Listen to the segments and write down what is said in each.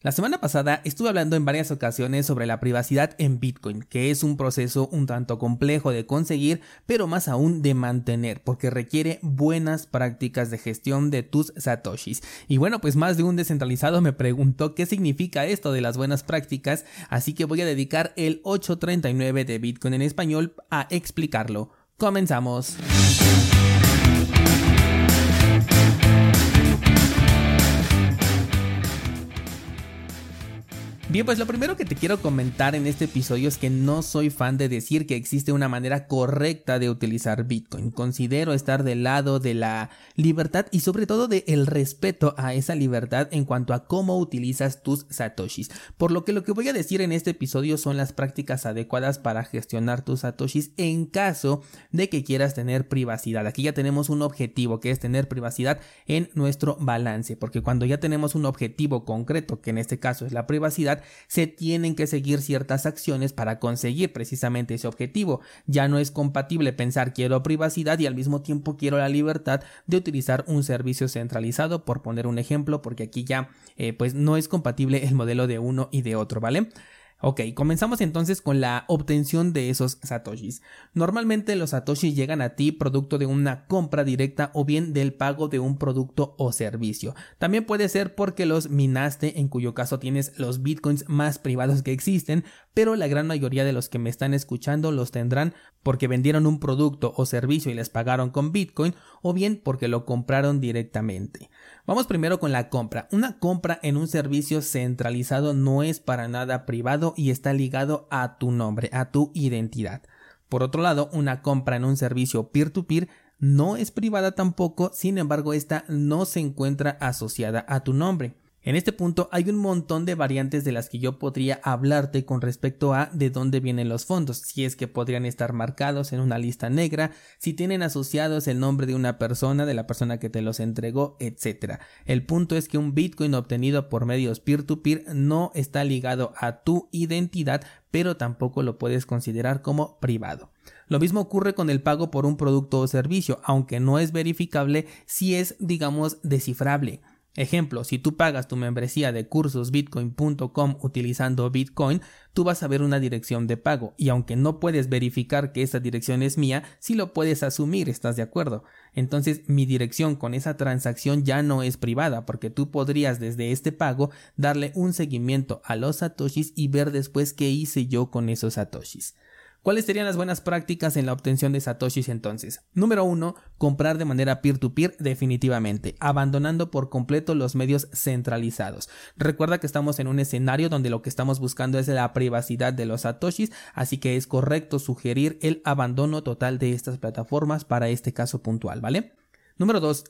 La semana pasada estuve hablando en varias ocasiones sobre la privacidad en Bitcoin, que es un proceso un tanto complejo de conseguir, pero más aún de mantener, porque requiere buenas prácticas de gestión de tus satoshis. Y bueno, pues más de un descentralizado me preguntó qué significa esto de las buenas prácticas, así que voy a dedicar el 839 de Bitcoin en español a explicarlo. Comenzamos. Bien, pues lo primero que te quiero comentar en este episodio es que no soy fan de decir que existe una manera correcta de utilizar Bitcoin. Considero estar del lado de la libertad y sobre todo del el respeto a esa libertad en cuanto a cómo utilizas tus satoshis. Por lo que lo que voy a decir en este episodio son las prácticas adecuadas para gestionar tus satoshis en caso de que quieras tener privacidad. Aquí ya tenemos un objetivo que es tener privacidad en nuestro balance, porque cuando ya tenemos un objetivo concreto, que en este caso es la privacidad, se tienen que seguir ciertas acciones para conseguir precisamente ese objetivo. Ya no es compatible pensar quiero privacidad y al mismo tiempo quiero la libertad de utilizar un servicio centralizado, por poner un ejemplo, porque aquí ya eh, pues no es compatible el modelo de uno y de otro, ¿vale? Ok, comenzamos entonces con la obtención de esos satoshis. Normalmente los satoshis llegan a ti producto de una compra directa o bien del pago de un producto o servicio. También puede ser porque los minaste, en cuyo caso tienes los bitcoins más privados que existen, pero la gran mayoría de los que me están escuchando los tendrán porque vendieron un producto o servicio y les pagaron con bitcoin o bien porque lo compraron directamente. Vamos primero con la compra. Una compra en un servicio centralizado no es para nada privado y está ligado a tu nombre, a tu identidad. Por otro lado, una compra en un servicio peer-to-peer no es privada tampoco, sin embargo, esta no se encuentra asociada a tu nombre. En este punto hay un montón de variantes de las que yo podría hablarte con respecto a de dónde vienen los fondos, si es que podrían estar marcados en una lista negra, si tienen asociados el nombre de una persona, de la persona que te los entregó, etc. El punto es que un Bitcoin obtenido por medios peer-to-peer no está ligado a tu identidad, pero tampoco lo puedes considerar como privado. Lo mismo ocurre con el pago por un producto o servicio, aunque no es verificable si es, digamos, descifrable. Ejemplo, si tú pagas tu membresía de cursosbitcoin.com utilizando Bitcoin, tú vas a ver una dirección de pago y aunque no puedes verificar que esa dirección es mía, sí lo puedes asumir, ¿estás de acuerdo? Entonces mi dirección con esa transacción ya no es privada porque tú podrías desde este pago darle un seguimiento a los satoshis y ver después qué hice yo con esos satoshis. ¿Cuáles serían las buenas prácticas en la obtención de satoshis entonces? Número uno, comprar de manera peer-to-peer definitivamente, abandonando por completo los medios centralizados. Recuerda que estamos en un escenario donde lo que estamos buscando es la privacidad de los satoshis, así que es correcto sugerir el abandono total de estas plataformas para este caso puntual, ¿vale? Número 2.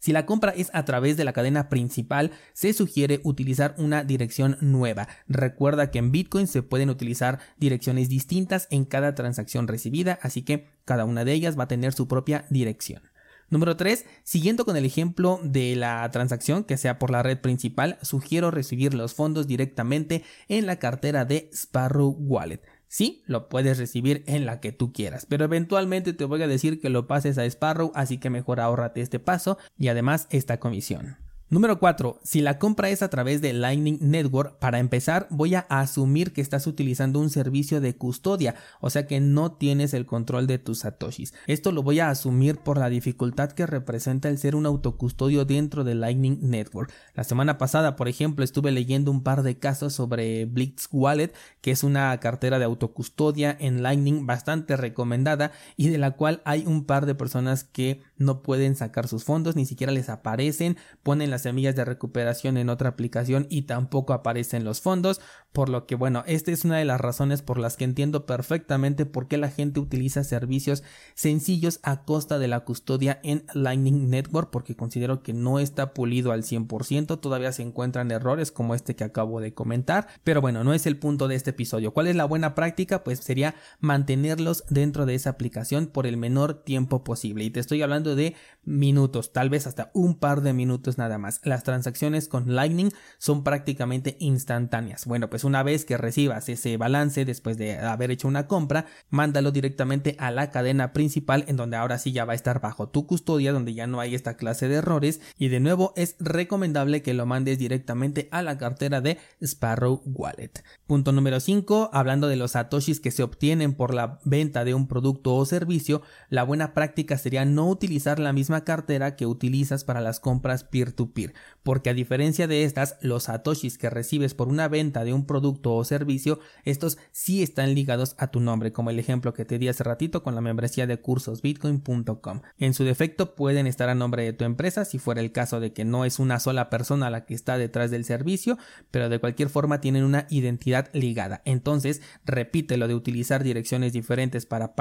Si la compra es a través de la cadena principal, se sugiere utilizar una dirección nueva. Recuerda que en Bitcoin se pueden utilizar direcciones distintas en cada transacción recibida, así que cada una de ellas va a tener su propia dirección. Número 3. Siguiendo con el ejemplo de la transacción que sea por la red principal, sugiero recibir los fondos directamente en la cartera de Sparrow Wallet. Sí, lo puedes recibir en la que tú quieras, pero eventualmente te voy a decir que lo pases a Sparrow, así que mejor ahórrate este paso y además esta comisión. Número 4. Si la compra es a través de Lightning Network, para empezar voy a asumir que estás utilizando un servicio de custodia, o sea que no tienes el control de tus satoshis. Esto lo voy a asumir por la dificultad que representa el ser un autocustodio dentro de Lightning Network. La semana pasada, por ejemplo, estuve leyendo un par de casos sobre Blitz Wallet, que es una cartera de autocustodia en Lightning bastante recomendada y de la cual hay un par de personas que no pueden sacar sus fondos, ni siquiera les aparecen, ponen las semillas de recuperación en otra aplicación y tampoco aparecen los fondos, por lo que bueno, esta es una de las razones por las que entiendo perfectamente por qué la gente utiliza servicios sencillos a costa de la custodia en Lightning Network, porque considero que no está pulido al 100%, todavía se encuentran errores como este que acabo de comentar, pero bueno, no es el punto de este episodio. ¿Cuál es la buena práctica? Pues sería mantenerlos dentro de esa aplicación por el menor tiempo posible. Y te estoy hablando de minutos, tal vez hasta un par de minutos nada más. Las transacciones con Lightning son prácticamente instantáneas. Bueno, pues una vez que recibas ese balance después de haber hecho una compra, mándalo directamente a la cadena principal en donde ahora sí ya va a estar bajo tu custodia, donde ya no hay esta clase de errores y de nuevo es recomendable que lo mandes directamente a la cartera de Sparrow Wallet. Punto número 5, hablando de los satoshis que se obtienen por la venta de un producto o servicio, la buena práctica sería no utilizar la misma cartera que utilizas para las compras peer-to-peer, porque a diferencia de estas, los satoshis que recibes por una venta de un producto o servicio, estos sí están ligados a tu nombre, como el ejemplo que te di hace ratito con la membresía de cursosbitcoin.com. En su defecto pueden estar a nombre de tu empresa si fuera el caso de que no es una sola persona la que está detrás del servicio, pero de cualquier forma tienen una identidad ligada. Entonces, repite lo de utilizar direcciones diferentes para,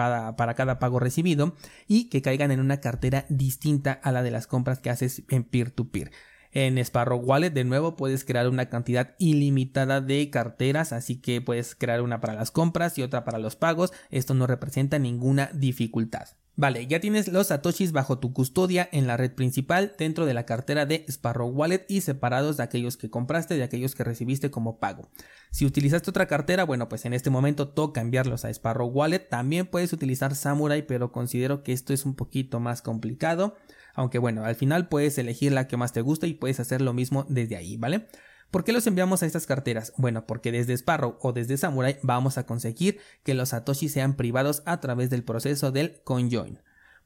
cada pago recibido y que caigan en una cartera distinta a la de las compras que haces en peer-to-peer. En Sparrow Wallet de nuevo puedes crear una cantidad ilimitada de carteras, así que puedes crear una para las compras y otra para los pagos. Esto no representa ninguna dificultad. Vale, ya tienes los satoshis bajo tu custodia en la red principal dentro de la cartera de Sparrow Wallet y separados de aquellos que compraste de aquellos que recibiste como pago. Si utilizaste otra cartera, bueno, pues en este momento toca enviarlos a Sparrow Wallet. También puedes utilizar Samurai, pero considero que esto es un poquito más complicado. Aunque bueno, al final puedes elegir la que más te gusta y puedes hacer lo mismo desde ahí, ¿vale? ¿Por qué los enviamos a estas carteras? Bueno, porque desde Sparrow o desde Samurai vamos a conseguir que los Satoshi sean privados a través del proceso del conjoin.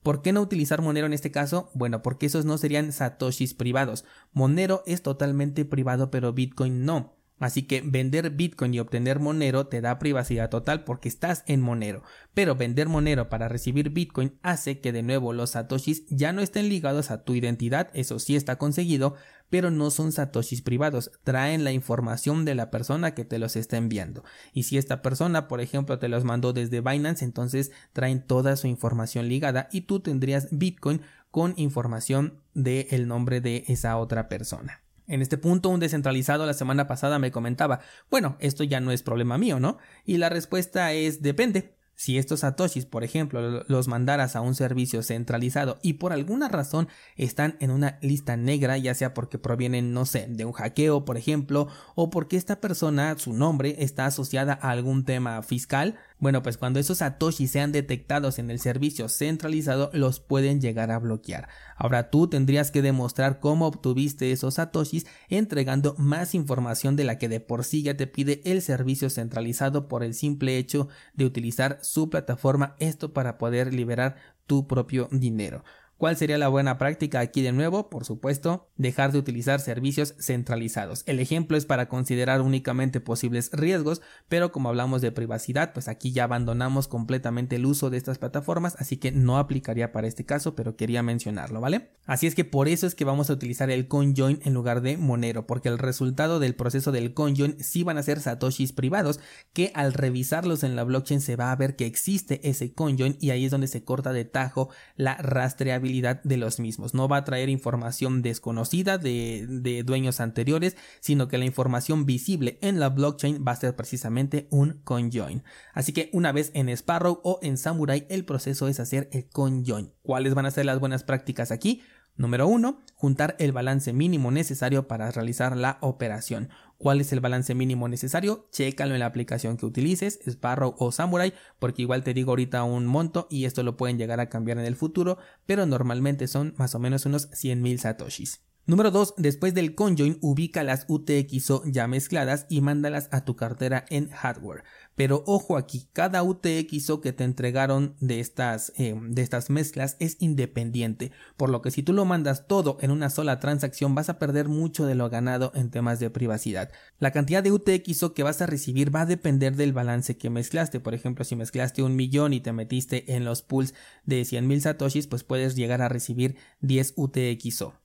¿Por qué no utilizar Monero en este caso? Bueno, porque esos no serían satoshis privados. Monero es totalmente privado, pero Bitcoin no. Así que vender Bitcoin y obtener Monero te da privacidad total porque estás en Monero. Pero vender Monero para recibir Bitcoin hace que de nuevo los satoshis ya no estén ligados a tu identidad, eso sí está conseguido, pero no son satoshis privados, traen la información de la persona que te los está enviando. Y si esta persona, por ejemplo, te los mandó desde Binance, entonces traen toda su información ligada y tú tendrías Bitcoin con información del nombre de esa otra persona. En este punto, un descentralizado la semana pasada me comentaba, bueno, esto ya no es problema mío, ¿no? Y la respuesta es depende. Si estos satoshis, por ejemplo, los mandaras a un servicio centralizado y por alguna razón están en una lista negra, ya sea porque provienen, no sé, de un hackeo, por ejemplo, o porque esta persona, su nombre, está asociada a algún tema fiscal, bueno, pues cuando esos satoshis sean detectados en el servicio centralizado, los pueden llegar a bloquear. Ahora tú tendrías que demostrar cómo obtuviste esos satoshis entregando más información de la que de por sí ya te pide el servicio centralizado por el simple hecho de utilizar su plataforma, esto para poder liberar tu propio dinero. ¿Cuál sería la buena práctica aquí de nuevo? Por supuesto, dejar de utilizar servicios centralizados. El ejemplo es para considerar únicamente posibles riesgos, pero como hablamos de privacidad, pues aquí ya abandonamos completamente el uso de estas plataformas, así que no aplicaría para este caso, pero quería mencionarlo, ¿vale? Así es que por eso es que vamos a utilizar el conjoin en lugar de Monero, porque el resultado del proceso del conjoin sí van a ser satoshis privados, que al revisarlos en la blockchain se va a ver que existe ese conjoin y ahí es donde se corta de tajo la rastreabilidad de los mismos. No va a traer información desconocida de, de dueños anteriores, sino que la información visible en la blockchain va a ser precisamente un conjoin. Así que una vez en Sparrow o en Samurai, el proceso es hacer el conjoin. ¿Cuáles van a ser las buenas prácticas aquí? Número 1. Juntar el balance mínimo necesario para realizar la operación. ¿Cuál es el balance mínimo necesario? Chécalo en la aplicación que utilices, Sparrow o Samurai, porque igual te digo ahorita un monto y esto lo pueden llegar a cambiar en el futuro, pero normalmente son más o menos unos 100.000 satoshis. Número 2. Después del conjoin, ubica las UTXO ya mezcladas y mándalas a tu cartera en hardware. Pero ojo aquí, cada UTXO que te entregaron de estas, eh, de estas mezclas es independiente, por lo que si tú lo mandas todo en una sola transacción vas a perder mucho de lo ganado en temas de privacidad. La cantidad de UTXO que vas a recibir va a depender del balance que mezclaste. Por ejemplo, si mezclaste un millón y te metiste en los pools de 100.000 satoshis, pues puedes llegar a recibir 10 UTXO.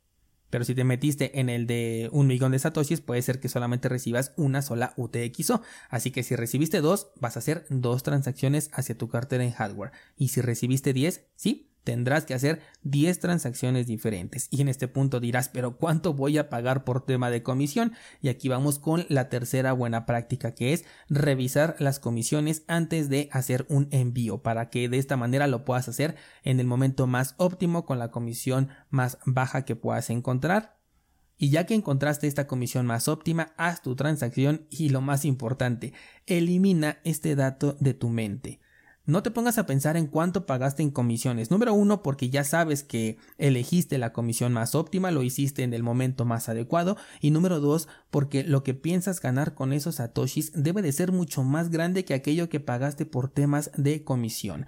Pero si te metiste en el de un millón de satoshis, puede ser que solamente recibas una sola UTXO. Así que si recibiste dos, vas a hacer dos transacciones hacia tu cartera en hardware. Y si recibiste 10, sí, tendrás que hacer 10 transacciones diferentes. Y en este punto dirás, pero ¿cuánto voy a pagar por tema de comisión? Y aquí vamos con la tercera buena práctica que es revisar las comisiones antes de hacer un envío para que de esta manera lo puedas hacer en el momento más óptimo con la comisión más baja que puedas encontrar Y ya que encontraste esta comisión más óptima, haz tu transacción y lo más importante, elimina este dato de tu mente. No te pongas a pensar en cuánto pagaste en comisiones. Número uno, porque ya sabes que elegiste la comisión más óptima, lo hiciste en el momento más adecuado. Y número dos, porque lo que piensas ganar con esos satoshis debe de ser mucho más grande que aquello que pagaste por temas de comisión.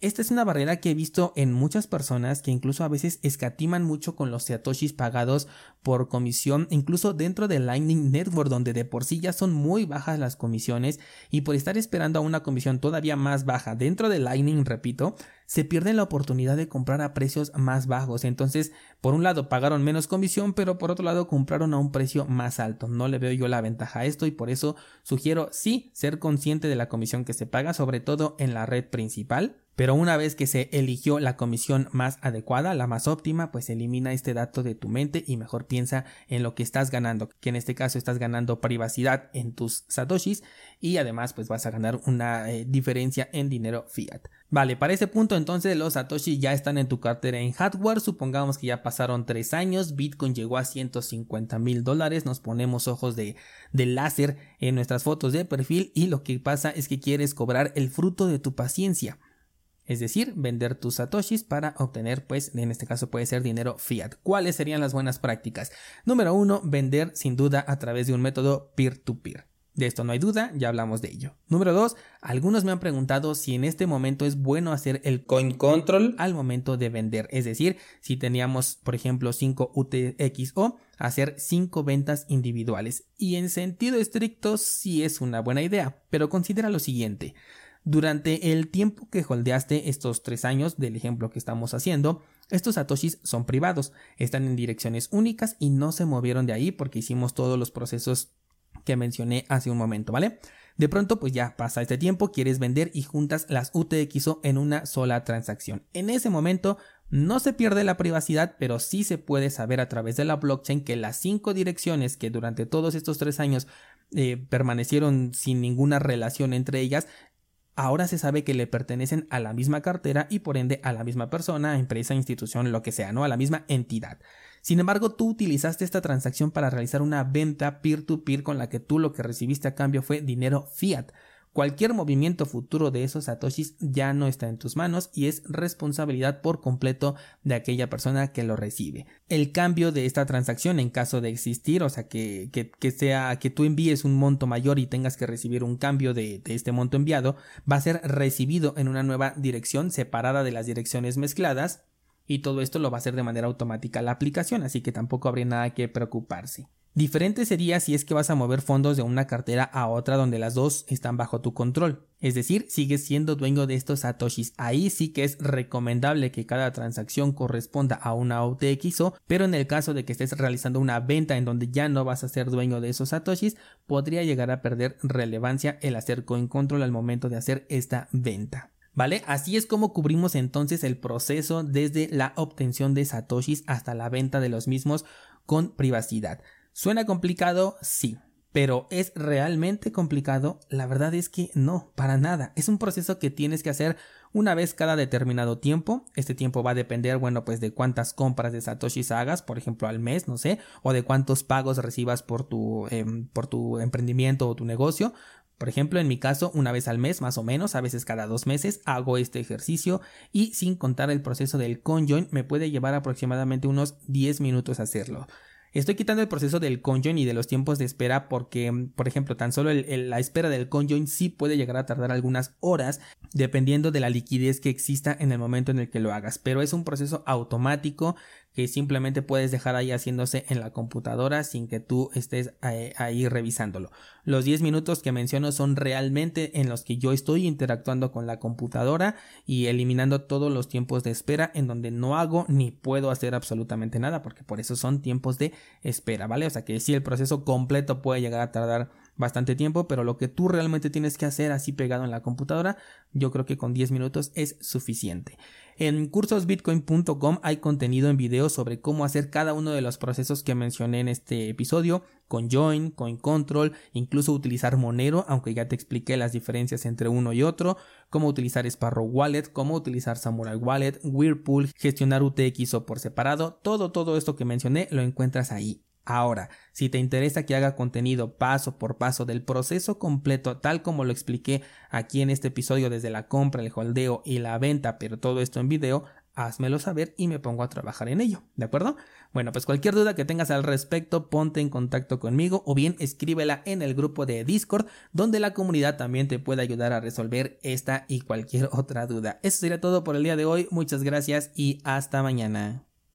Esta es una barrera que he visto en muchas personas que incluso a veces escatiman mucho con los satoshis pagados por comisión, incluso dentro de Lightning Network, donde de por sí ya son muy bajas las comisiones, y por estar esperando a una comisión todavía más baja dentro de Lightning, repito, se pierden la oportunidad de comprar a precios más bajos. Entonces, por un lado pagaron menos comisión, pero por otro lado compraron a un precio más alto. No le veo yo la ventaja a esto y por eso sugiero sí ser consciente de la comisión que se paga, sobre todo en la red principal pero una vez que se eligió la comisión más adecuada, la más óptima, pues elimina este dato de tu mente y mejor piensa en lo que estás ganando, que en este caso estás ganando privacidad en tus satoshis y además pues vas a ganar una eh, diferencia en dinero fiat. Vale, para ese punto entonces los satoshis ya están en tu cartera en hardware, supongamos que ya pasaron tres años, Bitcoin llegó a 150 mil dólares, nos ponemos ojos de láser en nuestras fotos de perfil y lo que pasa es que quieres cobrar el fruto de tu paciencia es decir, vender tus satoshis para obtener, pues, en este caso puede ser dinero fiat. ¿Cuáles serían las buenas prácticas? Número uno, vender sin duda a través de un método peer-to-peer. De esto no hay duda, ya hablamos de ello. Número dos, algunos me han preguntado si en este momento es bueno hacer el coin control al momento de vender. Es decir, si teníamos, por ejemplo, 5 UTXO, hacer 5 ventas individuales. Y en sentido estricto sí es una buena idea, pero considera lo siguiente. Durante el tiempo que holdeaste estos tres años del ejemplo que estamos haciendo, estos satoshis son privados, están en direcciones únicas y no se movieron de ahí porque hicimos todos los procesos que mencioné hace un momento, ¿vale? De pronto, pues ya pasa este tiempo, quieres vender y juntas las UTXO en una sola transacción. En ese momento no se pierde la privacidad, pero sí se puede saber a través de la blockchain que las cinco direcciones que durante todos estos tres años eh, permanecieron sin ninguna relación entre ellas ahora se sabe que le pertenecen a la misma cartera y por ende a la misma persona, empresa, institución, lo que sea, ¿no? A la misma entidad. Sin embargo, tú utilizaste esta transacción para realizar una venta peer-to-peer -peer con la que tú lo que recibiste a cambio fue dinero fiat. Cualquier movimiento futuro de esos satoshis ya no está en tus manos y es responsabilidad por completo de aquella persona que lo recibe. El cambio de esta transacción en caso de existir, o sea que, que, sea que tú envíes un monto mayor y tengas que recibir un cambio de, de este monto enviado, va a ser recibido en una nueva dirección separada de las direcciones mezcladas y todo esto lo va a hacer de manera automática la aplicación, así que tampoco habría nada que preocuparse. Diferente sería si es que vas a mover fondos de una cartera a otra donde las dos están bajo tu control. Es decir, sigues siendo dueño de estos satoshis. Ahí sí que es recomendable que cada transacción corresponda a una UTXO, pero en el caso de que estés realizando una venta en donde ya no vas a ser dueño de esos satoshis, podría llegar a perder relevancia el hacer coin control al momento de hacer esta venta. ¿Vale? Así es como cubrimos entonces el proceso desde la obtención de satoshis hasta la venta de los mismos con privacidad. ¿Suena complicado? Sí. Pero ¿es realmente complicado? La verdad es que no, para nada. Es un proceso que tienes que hacer una vez cada determinado tiempo. Este tiempo va a depender, bueno, pues de cuántas compras de satoshis hagas, por ejemplo, al mes, no sé, o de cuántos pagos recibas por tu, em, por tu emprendimiento o tu negocio. Por ejemplo, en mi caso, una vez al mes, más o menos, a veces cada dos meses, hago este ejercicio y sin contar el proceso del conjoin, me puede llevar aproximadamente unos 10 minutos hacerlo. Estoy quitando el proceso del conjoin y de los tiempos de espera porque, por ejemplo, tan solo la espera del conjoin sí puede llegar a tardar algunas horas dependiendo de la liquidez que exista en el momento en el que lo hagas. Pero es un proceso automático que simplemente puedes dejar ahí haciéndose en la computadora sin que tú estés eh, ahí, revisándolo. Los 10 minutos que menciono son realmente en los que yo estoy interactuando con la computadora y eliminando todos los tiempos de espera en donde no hago ni puedo hacer absolutamente nada porque por eso son tiempos de espera, ¿vale? O sea que si el proceso completo puede llegar a tardar bastante tiempo, pero lo que tú realmente tienes que hacer así pegado en la computadora, yo creo que con 10 minutos es suficiente. En cursosbitcoin.com hay contenido en video sobre cómo hacer cada uno de los procesos que mencioné en este episodio, con Join, Coin Control, incluso utilizar Monero, aunque ya te expliqué las diferencias entre uno y otro, cómo utilizar Sparrow Wallet, cómo utilizar Samurai Wallet, Whirlpool, gestionar UTXO por separado, todo todo esto que mencioné lo encuentras ahí. Ahora, si te interesa que haga contenido paso por paso del proceso completo, tal como lo expliqué aquí en este episodio desde la compra, el holdeo y la venta, pero todo esto en video, házmelo saber y me pongo a trabajar en ello, ¿de acuerdo? Bueno, pues cualquier duda que tengas al respecto, ponte en contacto conmigo o bien escríbela en el grupo de Discord, donde la comunidad también te puede ayudar a resolver esta y cualquier otra duda. Eso sería todo por el día de hoy, muchas gracias y hasta mañana.